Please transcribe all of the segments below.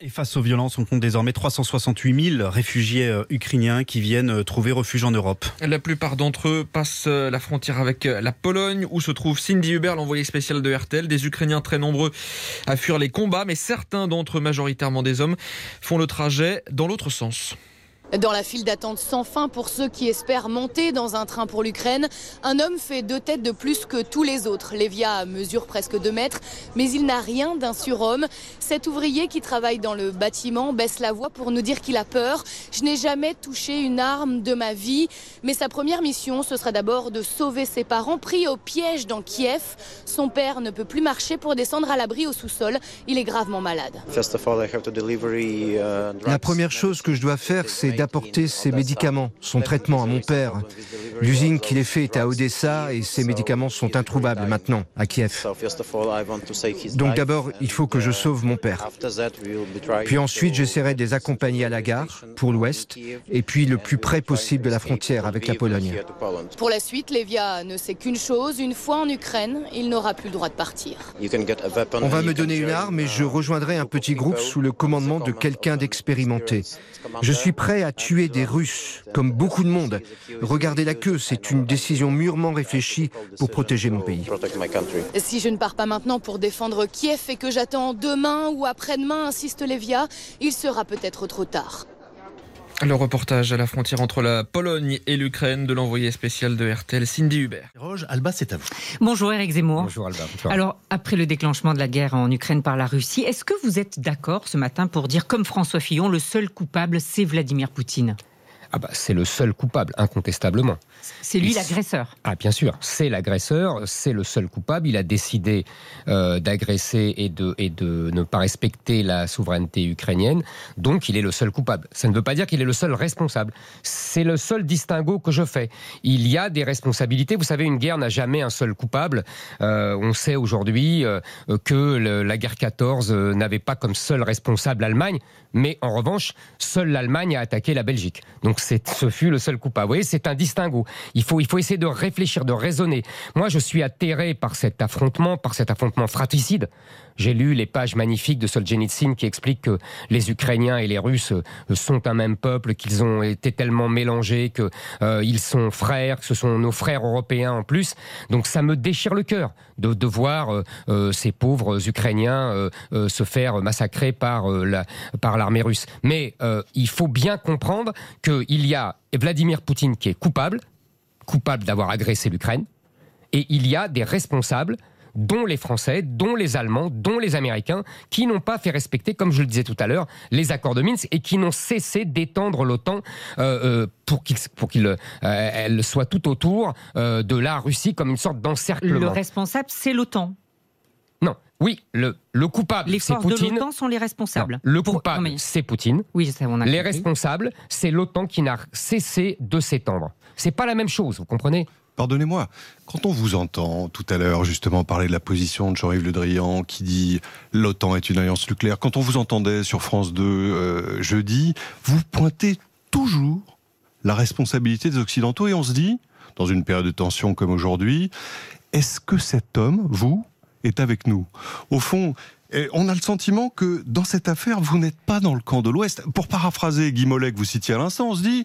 Et face aux violences, on compte désormais 368 000 réfugiés euh, ukrainiens qui viennent euh, trouver refuge en Europe. La plupart d'entre eux passent euh, la frontière avec la Pologne, où se trouve Cindy Hubert, l'envoyé spécial de RTL. Des Ukrainiens très nombreux à fuir les combats, mais certains d'entre eux, majoritairement des hommes, font le trajet dans l'autre sens. Dans la file d'attente sans fin pour ceux qui espèrent monter dans un train pour l'Ukraine, un homme fait deux têtes de plus que tous les autres. Lévia mesure presque deux mètres, mais il n'a rien d'un surhomme. Cet ouvrier qui travaille dans le bâtiment baisse la voix pour nous dire qu'il a peur. Je n'ai jamais touché une arme de ma vie, mais sa première mission, ce sera d'abord de sauver ses parents pris au piège dans Kiev. Son père ne peut plus marcher pour descendre à l'abri au sous-sol. Il est gravement malade. La première chose que je dois faire, c'est d'apporter ses médicaments, son traitement à mon père. L'usine qu'il est fait est à Odessa et ses médicaments sont introuvables maintenant à Kiev. Donc d'abord, il faut que je sauve mon père. Puis ensuite, j'essaierai de les accompagner à la gare, pour l'ouest, et puis le plus près possible de la frontière avec la Pologne. Pour la suite, Levia ne sait qu'une chose, une fois en Ukraine, il n'aura plus le droit de partir. On va me donner une arme et je rejoindrai un petit groupe sous le commandement de quelqu'un d'expérimenté. Je suis prêt à tuer des Russes, comme beaucoup de monde. Regardez la queue, c'est une décision mûrement réfléchie pour protéger mon pays. Si je ne pars pas maintenant pour défendre Kiev et que j'attends demain ou après-demain, insiste Levia, il sera peut-être trop tard. Le reportage à la frontière entre la Pologne et l'Ukraine de l'envoyé spécial de RTL, Cindy Hubert. Roge, Alba, c'est à vous. Bonjour Eric Zemmour. Bonjour Alba. Alors, après le déclenchement de la guerre en Ukraine par la Russie, est-ce que vous êtes d'accord ce matin pour dire, comme François Fillon, le seul coupable, c'est Vladimir Poutine? Ah bah, c'est le seul coupable, incontestablement. C'est lui l'agresseur. Ah bien sûr, c'est l'agresseur, c'est le seul coupable. Il a décidé euh, d'agresser et de, et de ne pas respecter la souveraineté ukrainienne, donc il est le seul coupable. Ça ne veut pas dire qu'il est le seul responsable. C'est le seul distinguo que je fais. Il y a des responsabilités. Vous savez, une guerre n'a jamais un seul coupable. Euh, on sait aujourd'hui euh, que la guerre 14 n'avait pas comme seul responsable l'Allemagne, mais en revanche, seule l'Allemagne a attaqué la Belgique. Donc ce fut le seul coupable. Vous voyez, c'est un distinguo. Il faut, il faut essayer de réfléchir, de raisonner. Moi, je suis atterré par cet affrontement, par cet affrontement fratricide. J'ai lu les pages magnifiques de Solzhenitsyn qui expliquent que les Ukrainiens et les Russes euh, sont un même peuple, qu'ils ont été tellement mélangés, qu'ils euh, sont frères, que ce sont nos frères européens en plus. Donc ça me déchire le cœur de, voir euh, ces pauvres Ukrainiens se faire massacrer par la, par l'armée russe. Mais il faut bien comprendre qu'il y a Vladimir Poutine qui est coupable, coupable d'avoir agressé l'Ukraine, et il y a des responsables dont les Français, dont les Allemands, dont les Américains, qui n'ont pas fait respecter, comme je le disais tout à l'heure, les accords de Minsk et qui n'ont cessé d'étendre l'OTAN euh, euh, pour qu'il euh, soit tout autour de la Russie comme une sorte d'encerclement. Le responsable, c'est l'OTAN. Oui, le, le coupable, c'est Poutine. Les forces de l'OTAN sont les responsables. le coupable, c'est Poutine. Oui, ça, on a Les responsables, c'est l'OTAN qui n'a cessé de s'étendre. C'est pas la même chose, vous comprenez? Pardonnez-moi, quand on vous entend tout à l'heure justement parler de la position de Jean-Yves Le Drian qui dit l'OTAN est une alliance nucléaire, quand on vous entendait sur France 2 euh, jeudi, vous pointez toujours la responsabilité des Occidentaux et on se dit, dans une période de tension comme aujourd'hui, est-ce que cet homme, vous, est avec nous Au fond, on a le sentiment que dans cette affaire, vous n'êtes pas dans le camp de l'Ouest. Pour paraphraser Guy Mollet que vous citiez à l'instant, on se dit,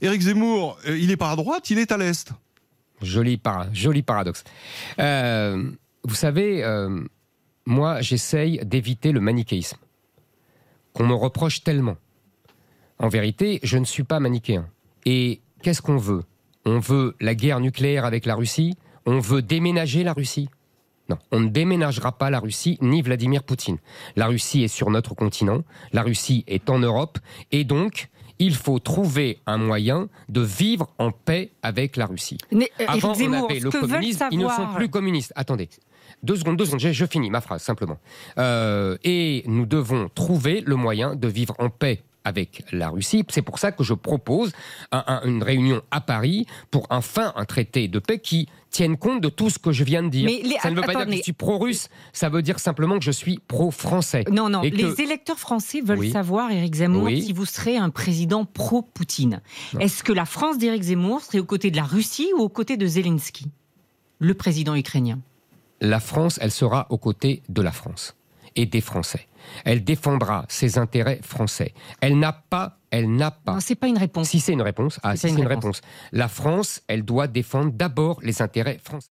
Éric Zemmour, euh, il n'est pas à droite, il est à l'Est. Joli, joli paradoxe. Euh, vous savez, euh, moi, j'essaye d'éviter le manichéisme, qu'on me reproche tellement. En vérité, je ne suis pas manichéen. Et qu'est-ce qu'on veut? On veut la guerre nucléaire avec la Russie? On veut déménager la Russie non, on ne déménagera pas la Russie ni Vladimir Poutine. La Russie est sur notre continent, la Russie est en Europe, et donc il faut trouver un moyen de vivre en paix avec la Russie. Mais, euh, Avant, on avait le communisme, ils ne sont plus communistes. Attendez. Deux secondes, deux secondes, je, finis ma phrase simplement. Euh, et nous devons trouver le moyen de vivre en paix avec la Russie. C'est pour ça que je propose une réunion à Paris pour enfin un traité de paix qui tienne compte de tout ce que je viens de dire. ça ne veut pas dire que je suis pro-russe, ça veut dire simplement que je suis pro-français. Non, non, les électeurs français veulent savoir, Éric Zemmour, si vous serez un président pro-Poutine. Est-ce que la France d'Éric Zemmour serait aux côtés de la Russie ou aux côtés de Zelensky, le président ukrainien? La France, elle sera aux côtés de la France et des Français. Elle défendra ses intérêts français. Elle n'a pas elle n'a pas. Non, c'est pas une réponse. Si c'est une réponse, ah, si c'est une réponse. La France, elle doit défendre d'abord les intérêts français.